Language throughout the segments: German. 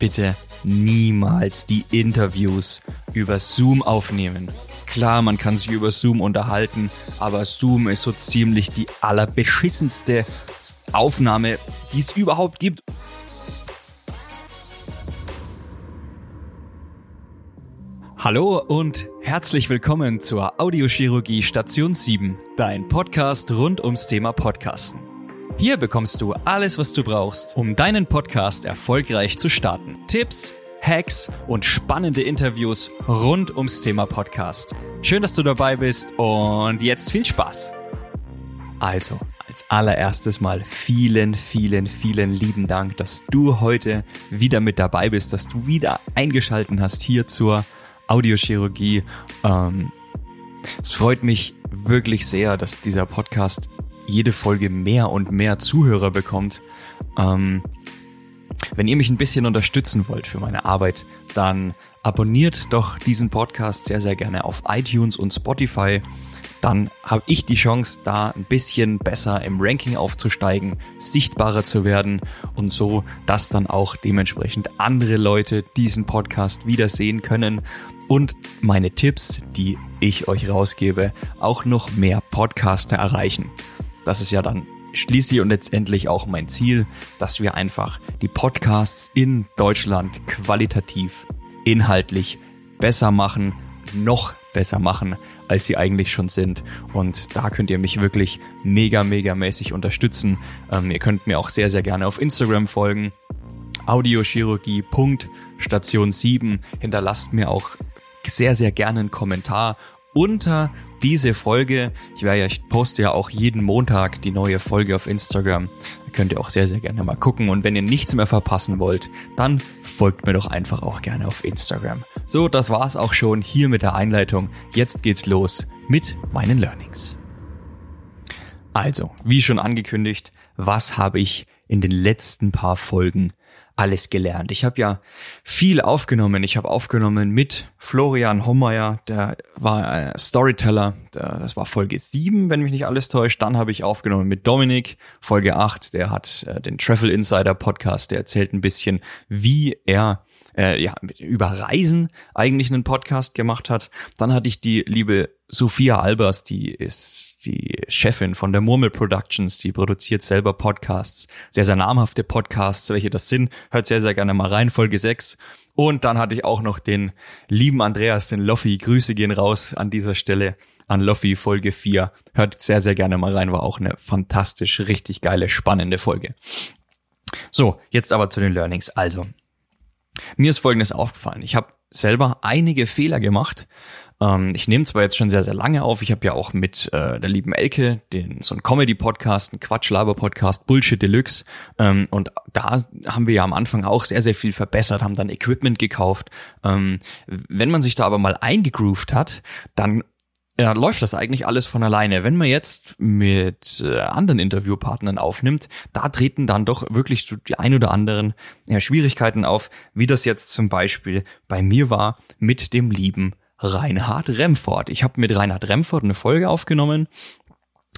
bitte niemals die Interviews über Zoom aufnehmen. Klar, man kann sich über Zoom unterhalten, aber Zoom ist so ziemlich die allerbeschissenste Aufnahme, die es überhaupt gibt. Hallo und herzlich willkommen zur Audiochirurgie Station 7, dein Podcast rund ums Thema Podcasten. Hier bekommst du alles, was du brauchst, um deinen Podcast erfolgreich zu starten. Tipps, Hacks und spannende Interviews rund ums Thema Podcast. Schön, dass du dabei bist und jetzt viel Spaß. Also, als allererstes mal vielen, vielen, vielen lieben Dank, dass du heute wieder mit dabei bist, dass du wieder eingeschalten hast hier zur Audiochirurgie. Ähm, es freut mich wirklich sehr, dass dieser Podcast jede Folge mehr und mehr Zuhörer bekommt. Ähm, wenn ihr mich ein bisschen unterstützen wollt für meine Arbeit, dann abonniert doch diesen Podcast sehr, sehr gerne auf iTunes und Spotify. Dann habe ich die Chance, da ein bisschen besser im Ranking aufzusteigen, sichtbarer zu werden und so, dass dann auch dementsprechend andere Leute diesen Podcast wiedersehen können und meine Tipps, die ich euch rausgebe, auch noch mehr Podcaster erreichen. Das ist ja dann schließlich und letztendlich auch mein Ziel, dass wir einfach die Podcasts in Deutschland qualitativ, inhaltlich besser machen, noch besser machen, als sie eigentlich schon sind. Und da könnt ihr mich wirklich mega, mega mäßig unterstützen. Ähm, ihr könnt mir auch sehr, sehr gerne auf Instagram folgen. Audiochirurgie.station 7. Hinterlasst mir auch sehr, sehr gerne einen Kommentar unter diese Folge. Ich, ja, ich poste ja auch jeden Montag die neue Folge auf Instagram. Da könnt ihr auch sehr, sehr gerne mal gucken. Und wenn ihr nichts mehr verpassen wollt, dann folgt mir doch einfach auch gerne auf Instagram. So, das war's auch schon hier mit der Einleitung. Jetzt geht's los mit meinen Learnings. Also, wie schon angekündigt, was habe ich in den letzten paar Folgen alles gelernt. Ich habe ja viel aufgenommen. Ich habe aufgenommen mit Florian Hommeier, der war ein Storyteller. das war Folge 7, wenn mich nicht alles täuscht. Dann habe ich aufgenommen mit Dominik, Folge 8. Der hat äh, den Travel Insider Podcast. Der erzählt ein bisschen, wie er äh, ja, über Reisen eigentlich einen Podcast gemacht hat. Dann hatte ich die liebe Sophia Albers, die ist die Chefin von der Murmel Productions, die produziert selber Podcasts, sehr, sehr namhafte Podcasts, welche das sind. Hört sehr, sehr gerne mal rein, Folge 6. Und dann hatte ich auch noch den lieben Andreas, den Loffi. Grüße gehen raus an dieser Stelle an Loffi, Folge 4. Hört sehr, sehr gerne mal rein, war auch eine fantastisch, richtig geile, spannende Folge. So, jetzt aber zu den Learnings. Also, mir ist Folgendes aufgefallen. Ich habe selber einige Fehler gemacht. Ähm, ich nehme zwar jetzt schon sehr, sehr lange auf. Ich habe ja auch mit äh, der lieben Elke den so ein Comedy-Podcast, ein Quatsch-Laber-Podcast, Bullshit Deluxe. Ähm, und da haben wir ja am Anfang auch sehr, sehr viel verbessert, haben dann Equipment gekauft. Ähm, wenn man sich da aber mal eingegroovt hat, dann ja, läuft das eigentlich alles von alleine. Wenn man jetzt mit äh, anderen Interviewpartnern aufnimmt, da treten dann doch wirklich die ein oder anderen ja, Schwierigkeiten auf, wie das jetzt zum Beispiel bei mir war mit dem lieben Reinhard Remford. Ich habe mit Reinhard Remford eine Folge aufgenommen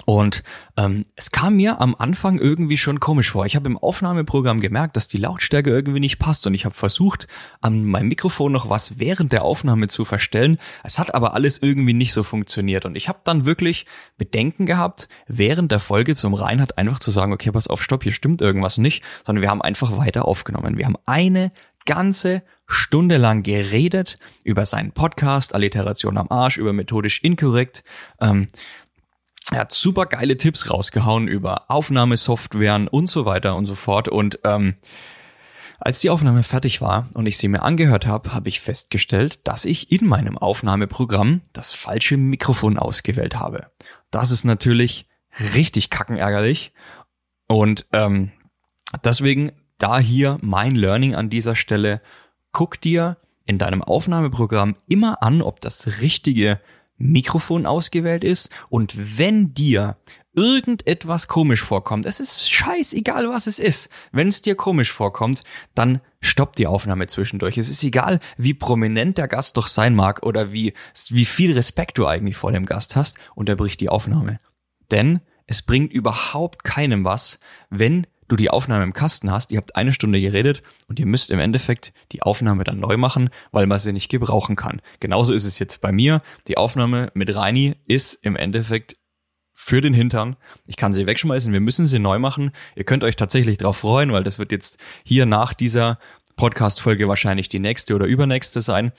und ähm, es kam mir am Anfang irgendwie schon komisch vor. Ich habe im Aufnahmeprogramm gemerkt, dass die Lautstärke irgendwie nicht passt und ich habe versucht, an meinem Mikrofon noch was während der Aufnahme zu verstellen. Es hat aber alles irgendwie nicht so funktioniert und ich habe dann wirklich Bedenken gehabt, während der Folge zum Reinhard einfach zu sagen, okay, pass auf, stopp, hier stimmt irgendwas nicht, sondern wir haben einfach weiter aufgenommen. Wir haben eine ganze Stunde lang geredet über seinen Podcast, Alliteration am Arsch, über methodisch inkorrekt. Ähm, er hat super geile Tipps rausgehauen über Aufnahmesoftwaren und so weiter und so fort. Und ähm, als die Aufnahme fertig war und ich sie mir angehört habe, habe ich festgestellt, dass ich in meinem Aufnahmeprogramm das falsche Mikrofon ausgewählt habe. Das ist natürlich richtig kackenärgerlich. Und ähm, deswegen da hier mein Learning an dieser Stelle. Guck dir in deinem Aufnahmeprogramm immer an, ob das richtige Mikrofon ausgewählt ist und wenn dir irgendetwas komisch vorkommt, es ist scheißegal, was es ist. Wenn es dir komisch vorkommt, dann stopp die Aufnahme zwischendurch. Es ist egal, wie prominent der Gast doch sein mag oder wie, wie viel Respekt du eigentlich vor dem Gast hast, unterbrich die Aufnahme. Denn es bringt überhaupt keinem was, wenn du die Aufnahme im Kasten hast, ihr habt eine Stunde geredet und ihr müsst im Endeffekt die Aufnahme dann neu machen, weil man sie nicht gebrauchen kann. Genauso ist es jetzt bei mir. Die Aufnahme mit Reini ist im Endeffekt für den Hintern. Ich kann sie wegschmeißen, wir müssen sie neu machen. Ihr könnt euch tatsächlich darauf freuen, weil das wird jetzt hier nach dieser Podcast-Folge wahrscheinlich die nächste oder übernächste sein.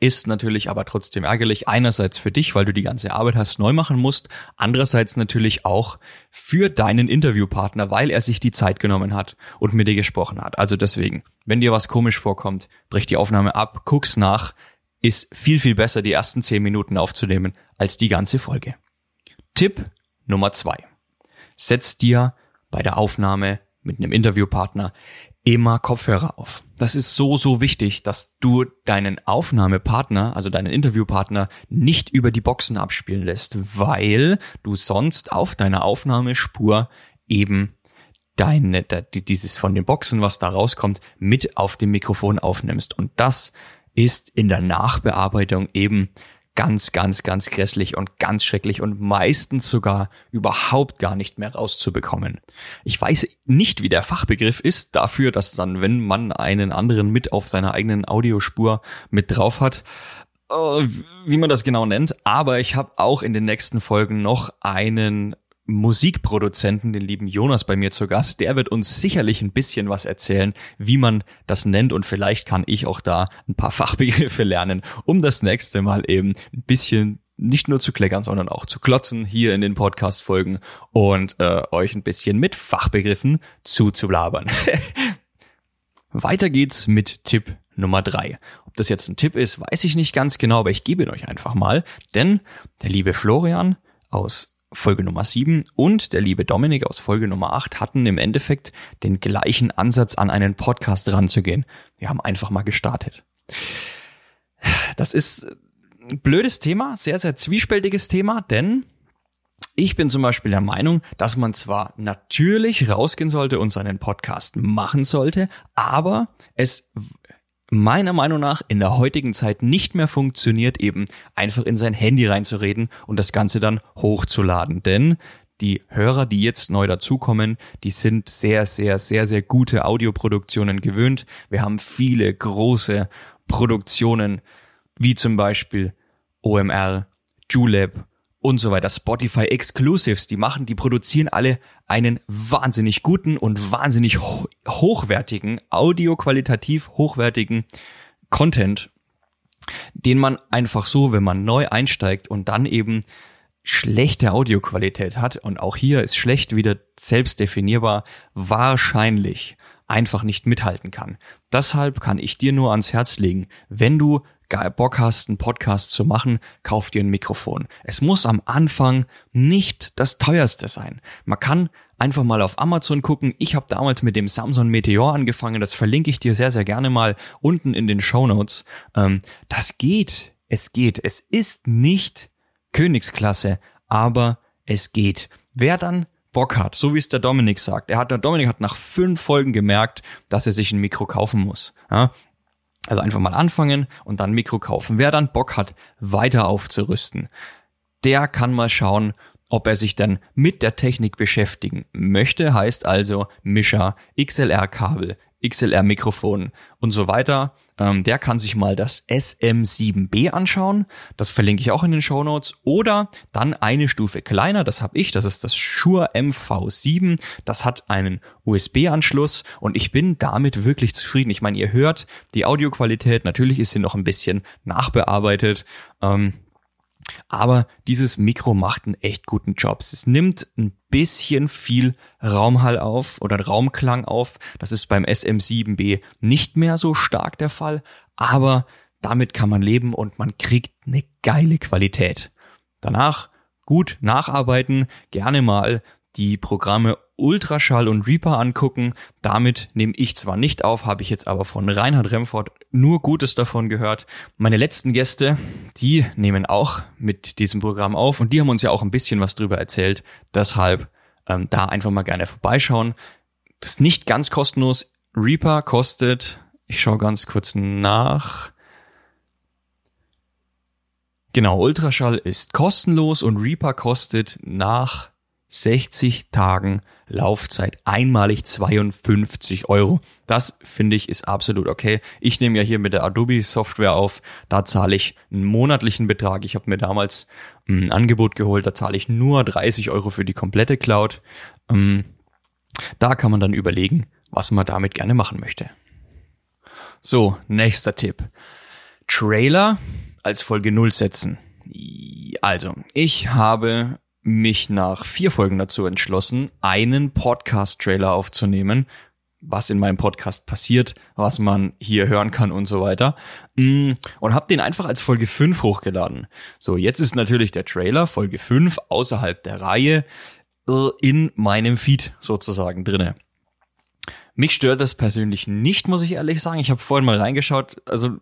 Ist natürlich aber trotzdem ärgerlich. Einerseits für dich, weil du die ganze Arbeit hast neu machen musst. Andererseits natürlich auch für deinen Interviewpartner, weil er sich die Zeit genommen hat und mit dir gesprochen hat. Also deswegen, wenn dir was komisch vorkommt, brich die Aufnahme ab, guck's nach. Ist viel, viel besser, die ersten zehn Minuten aufzunehmen, als die ganze Folge. Tipp Nummer zwei. Setz dir bei der Aufnahme mit einem Interviewpartner immer Kopfhörer auf. Das ist so, so wichtig, dass du deinen Aufnahmepartner, also deinen Interviewpartner, nicht über die Boxen abspielen lässt, weil du sonst auf deiner Aufnahmespur eben deine, dieses von den Boxen, was da rauskommt, mit auf dem Mikrofon aufnimmst. Und das ist in der Nachbearbeitung eben ganz, ganz, ganz grässlich und ganz schrecklich und meistens sogar überhaupt gar nicht mehr rauszubekommen. Ich weiß nicht, wie der Fachbegriff ist dafür, dass dann, wenn man einen anderen mit auf seiner eigenen Audiospur mit drauf hat, äh, wie man das genau nennt, aber ich habe auch in den nächsten Folgen noch einen Musikproduzenten, den lieben Jonas, bei mir zu Gast. Der wird uns sicherlich ein bisschen was erzählen, wie man das nennt und vielleicht kann ich auch da ein paar Fachbegriffe lernen, um das nächste Mal eben ein bisschen nicht nur zu kleckern, sondern auch zu klotzen hier in den Podcast-Folgen und äh, euch ein bisschen mit Fachbegriffen zuzulabern. Weiter geht's mit Tipp Nummer drei. Ob das jetzt ein Tipp ist, weiß ich nicht ganz genau, aber ich gebe ihn euch einfach mal, denn der liebe Florian aus Folge Nummer 7 und der liebe Dominik aus Folge Nummer 8 hatten im Endeffekt den gleichen Ansatz an einen Podcast ranzugehen. Wir haben einfach mal gestartet. Das ist ein blödes Thema, sehr, sehr zwiespältiges Thema, denn ich bin zum Beispiel der Meinung, dass man zwar natürlich rausgehen sollte und seinen Podcast machen sollte, aber es meiner Meinung nach in der heutigen Zeit nicht mehr funktioniert, eben einfach in sein Handy reinzureden und das Ganze dann hochzuladen. Denn die Hörer, die jetzt neu dazukommen, die sind sehr, sehr, sehr, sehr gute Audioproduktionen gewöhnt. Wir haben viele große Produktionen, wie zum Beispiel OMR, Julep und so weiter. Spotify Exclusives, die machen, die produzieren alle einen wahnsinnig guten und wahnsinnig ho hochwertigen, audioqualitativ hochwertigen Content, den man einfach so, wenn man neu einsteigt und dann eben schlechte Audioqualität hat und auch hier ist schlecht wieder selbst definierbar, wahrscheinlich einfach nicht mithalten kann. Deshalb kann ich dir nur ans Herz legen, wenn du Bock hast, einen Podcast zu machen, kauf dir ein Mikrofon. Es muss am Anfang nicht das teuerste sein. Man kann einfach mal auf Amazon gucken. Ich habe damals mit dem Samsung Meteor angefangen. Das verlinke ich dir sehr, sehr gerne mal unten in den Show Notes. Ähm, das geht. Es geht. Es ist nicht Königsklasse, aber es geht. Wer dann Bock hat, so wie es der Dominik sagt. Er hat, der Dominik hat nach fünf Folgen gemerkt, dass er sich ein Mikro kaufen muss. Ja, also einfach mal anfangen und dann Mikro kaufen. Wer dann Bock hat, weiter aufzurüsten, der kann mal schauen, ob er sich dann mit der Technik beschäftigen möchte, heißt also Mischer, XLR-Kabel, XLR-Mikrofon und so weiter. Ähm, der kann sich mal das SM7B anschauen. Das verlinke ich auch in den Show Notes. Oder dann eine Stufe kleiner, das habe ich, das ist das Shure MV7. Das hat einen USB-Anschluss und ich bin damit wirklich zufrieden. Ich meine, ihr hört die Audioqualität, natürlich ist sie noch ein bisschen nachbearbeitet. Ähm, aber dieses Mikro macht einen echt guten Job. Es nimmt ein bisschen viel Raumhall auf oder Raumklang auf. Das ist beim SM7B nicht mehr so stark der Fall, aber damit kann man leben und man kriegt eine geile Qualität. Danach gut nacharbeiten, gerne mal die Programme Ultraschall und Reaper angucken. Damit nehme ich zwar nicht auf, habe ich jetzt aber von Reinhard Remford nur Gutes davon gehört. Meine letzten Gäste, die nehmen auch mit diesem Programm auf und die haben uns ja auch ein bisschen was drüber erzählt. Deshalb ähm, da einfach mal gerne vorbeischauen. Das ist nicht ganz kostenlos. Reaper kostet, ich schaue ganz kurz nach. Genau, Ultraschall ist kostenlos und Reaper kostet nach 60 Tagen Laufzeit, einmalig 52 Euro. Das finde ich ist absolut okay. Ich nehme ja hier mit der Adobe Software auf, da zahle ich einen monatlichen Betrag. Ich habe mir damals ein Angebot geholt, da zahle ich nur 30 Euro für die komplette Cloud. Ähm, da kann man dann überlegen, was man damit gerne machen möchte. So, nächster Tipp. Trailer als Folge 0 setzen. Also, ich habe mich nach vier Folgen dazu entschlossen, einen Podcast-Trailer aufzunehmen, was in meinem Podcast passiert, was man hier hören kann und so weiter. Mm, und habe den einfach als Folge 5 hochgeladen. So, jetzt ist natürlich der Trailer Folge 5 außerhalb der Reihe äh, in meinem Feed sozusagen drinne. Mich stört das persönlich nicht, muss ich ehrlich sagen. Ich habe vorhin mal reingeschaut. Also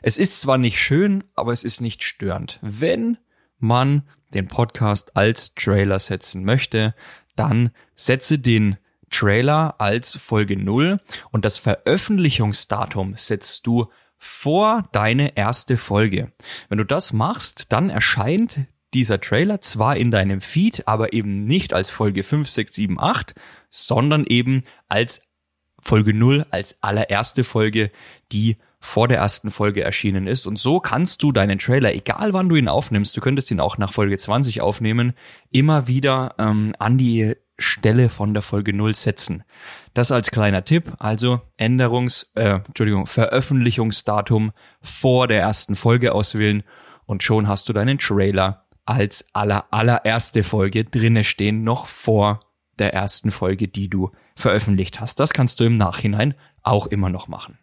es ist zwar nicht schön, aber es ist nicht störend. Wenn man den Podcast als Trailer setzen möchte, dann setze den Trailer als Folge 0 und das Veröffentlichungsdatum setzt du vor deine erste Folge. Wenn du das machst, dann erscheint dieser Trailer zwar in deinem Feed, aber eben nicht als Folge 5, 6, 7, 8, sondern eben als Folge 0, als allererste Folge, die vor der ersten Folge erschienen ist. Und so kannst du deinen Trailer, egal wann du ihn aufnimmst, du könntest ihn auch nach Folge 20 aufnehmen, immer wieder ähm, an die Stelle von der Folge 0 setzen. Das als kleiner Tipp, also Änderungs, äh, Entschuldigung, Veröffentlichungsdatum vor der ersten Folge auswählen und schon hast du deinen Trailer als aller allererste Folge drinne stehen, noch vor der ersten Folge, die du veröffentlicht hast. Das kannst du im Nachhinein auch immer noch machen.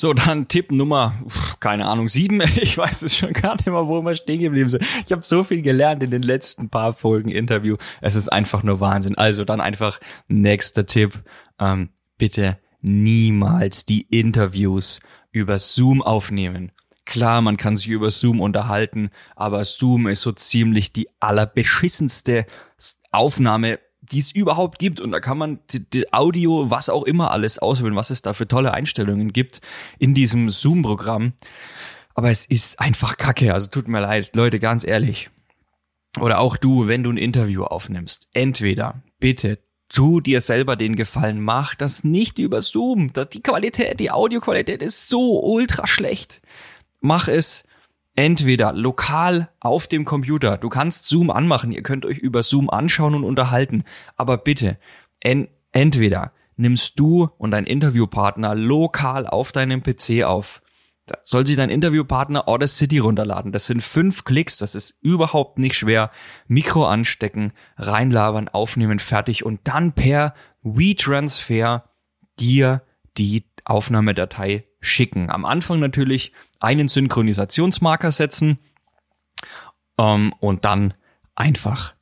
So, dann Tipp Nummer, keine Ahnung, sieben. Ich weiß es schon gar nicht mehr, wo wir stehen geblieben sind. Ich habe so viel gelernt in den letzten paar Folgen Interview. Es ist einfach nur Wahnsinn. Also dann einfach nächster Tipp. Ähm, bitte niemals die Interviews über Zoom aufnehmen. Klar, man kann sich über Zoom unterhalten, aber Zoom ist so ziemlich die allerbeschissenste Aufnahme die es überhaupt gibt. Und da kann man die, die Audio, was auch immer alles auswählen, was es da für tolle Einstellungen gibt in diesem Zoom-Programm. Aber es ist einfach kacke. Also tut mir leid, Leute, ganz ehrlich. Oder auch du, wenn du ein Interview aufnimmst. Entweder bitte tu dir selber den Gefallen, mach das nicht über Zoom. Die Qualität, die Audioqualität ist so ultra schlecht. Mach es entweder lokal auf dem Computer. Du kannst Zoom anmachen, ihr könnt euch über Zoom anschauen und unterhalten. Aber bitte, en entweder nimmst du und dein Interviewpartner lokal auf deinem PC auf. Soll sich dein Interviewpartner Audacity runterladen. Das sind fünf Klicks, das ist überhaupt nicht schwer. Mikro anstecken, reinlabern, aufnehmen, fertig und dann per WeTransfer dir die Aufnahmedatei schicken. Am Anfang natürlich einen Synchronisationsmarker setzen ähm, und dann einfach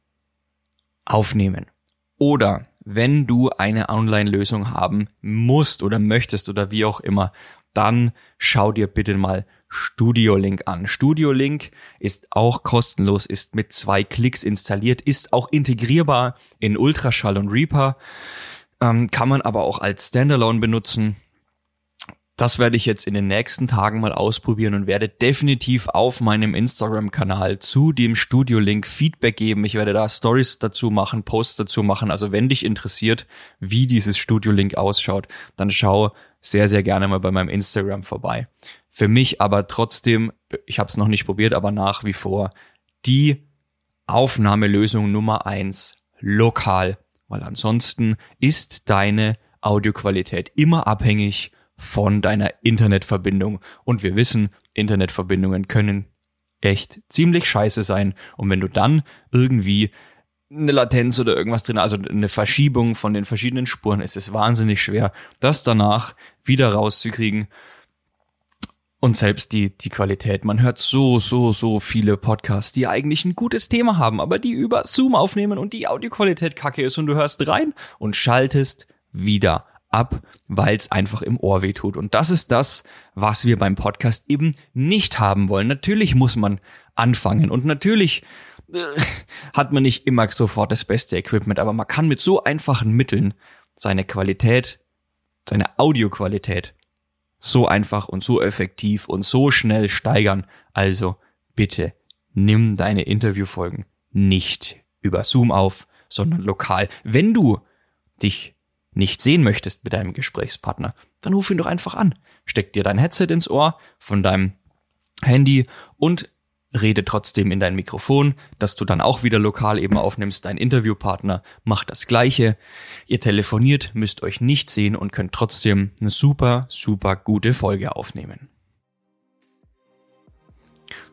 aufnehmen. Oder wenn du eine Online-Lösung haben musst oder möchtest oder wie auch immer, dann schau dir bitte mal Studio Link an. Studio Link ist auch kostenlos, ist mit zwei Klicks installiert, ist auch integrierbar in Ultraschall und Reaper, ähm, kann man aber auch als Standalone benutzen. Das werde ich jetzt in den nächsten Tagen mal ausprobieren und werde definitiv auf meinem Instagram-Kanal zu dem Studio-Link Feedback geben. Ich werde da Stories dazu machen, Posts dazu machen. Also wenn dich interessiert, wie dieses Studio-Link ausschaut, dann schau sehr, sehr gerne mal bei meinem Instagram vorbei. Für mich aber trotzdem, ich habe es noch nicht probiert, aber nach wie vor die Aufnahmelösung Nummer eins lokal, weil ansonsten ist deine Audioqualität immer abhängig von deiner Internetverbindung. Und wir wissen, Internetverbindungen können echt ziemlich scheiße sein. Und wenn du dann irgendwie eine Latenz oder irgendwas drin, also eine Verschiebung von den verschiedenen Spuren, ist es wahnsinnig schwer, das danach wieder rauszukriegen. Und selbst die, die Qualität. Man hört so, so, so viele Podcasts, die eigentlich ein gutes Thema haben, aber die über Zoom aufnehmen und die Audioqualität kacke ist und du hörst rein und schaltest wieder ab, weil es einfach im Ohr weh tut. Und das ist das, was wir beim Podcast eben nicht haben wollen. Natürlich muss man anfangen und natürlich äh, hat man nicht immer sofort das beste Equipment, aber man kann mit so einfachen Mitteln seine Qualität, seine Audioqualität so einfach und so effektiv und so schnell steigern. Also bitte nimm deine Interviewfolgen nicht über Zoom auf, sondern lokal. Wenn du dich nicht sehen möchtest mit deinem Gesprächspartner, dann ruf ihn doch einfach an. Steck dir dein Headset ins Ohr von deinem Handy und rede trotzdem in dein Mikrofon, dass du dann auch wieder lokal eben aufnimmst. Dein Interviewpartner macht das Gleiche. Ihr telefoniert, müsst euch nicht sehen und könnt trotzdem eine super, super gute Folge aufnehmen.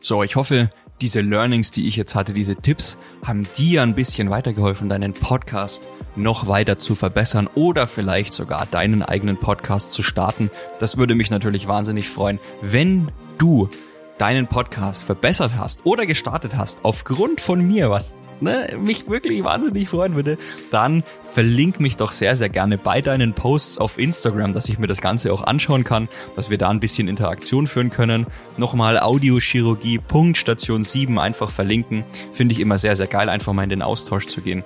So, ich hoffe, diese Learnings, die ich jetzt hatte, diese Tipps, haben dir ein bisschen weitergeholfen, deinen Podcast noch weiter zu verbessern oder vielleicht sogar deinen eigenen Podcast zu starten. Das würde mich natürlich wahnsinnig freuen, wenn du deinen Podcast verbessert hast oder gestartet hast aufgrund von mir, was ne, mich wirklich wahnsinnig freuen würde, dann verlink mich doch sehr, sehr gerne bei deinen Posts auf Instagram, dass ich mir das Ganze auch anschauen kann, dass wir da ein bisschen Interaktion führen können. Nochmal Audiochirurgie.station 7 einfach verlinken. Finde ich immer sehr, sehr geil, einfach mal in den Austausch zu gehen.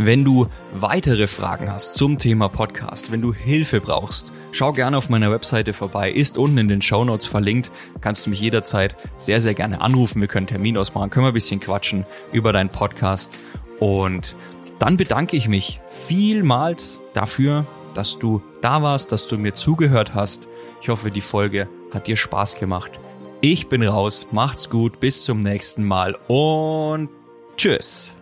Wenn du weitere Fragen hast zum Thema Podcast, wenn du Hilfe brauchst, schau gerne auf meiner Webseite vorbei, ist unten in den Show Notes verlinkt, kannst du mich jederzeit sehr, sehr gerne anrufen, wir können Termin ausmachen, können wir ein bisschen quatschen über deinen Podcast und dann bedanke ich mich vielmals dafür, dass du da warst, dass du mir zugehört hast. Ich hoffe, die Folge hat dir Spaß gemacht. Ich bin raus, macht's gut, bis zum nächsten Mal und tschüss.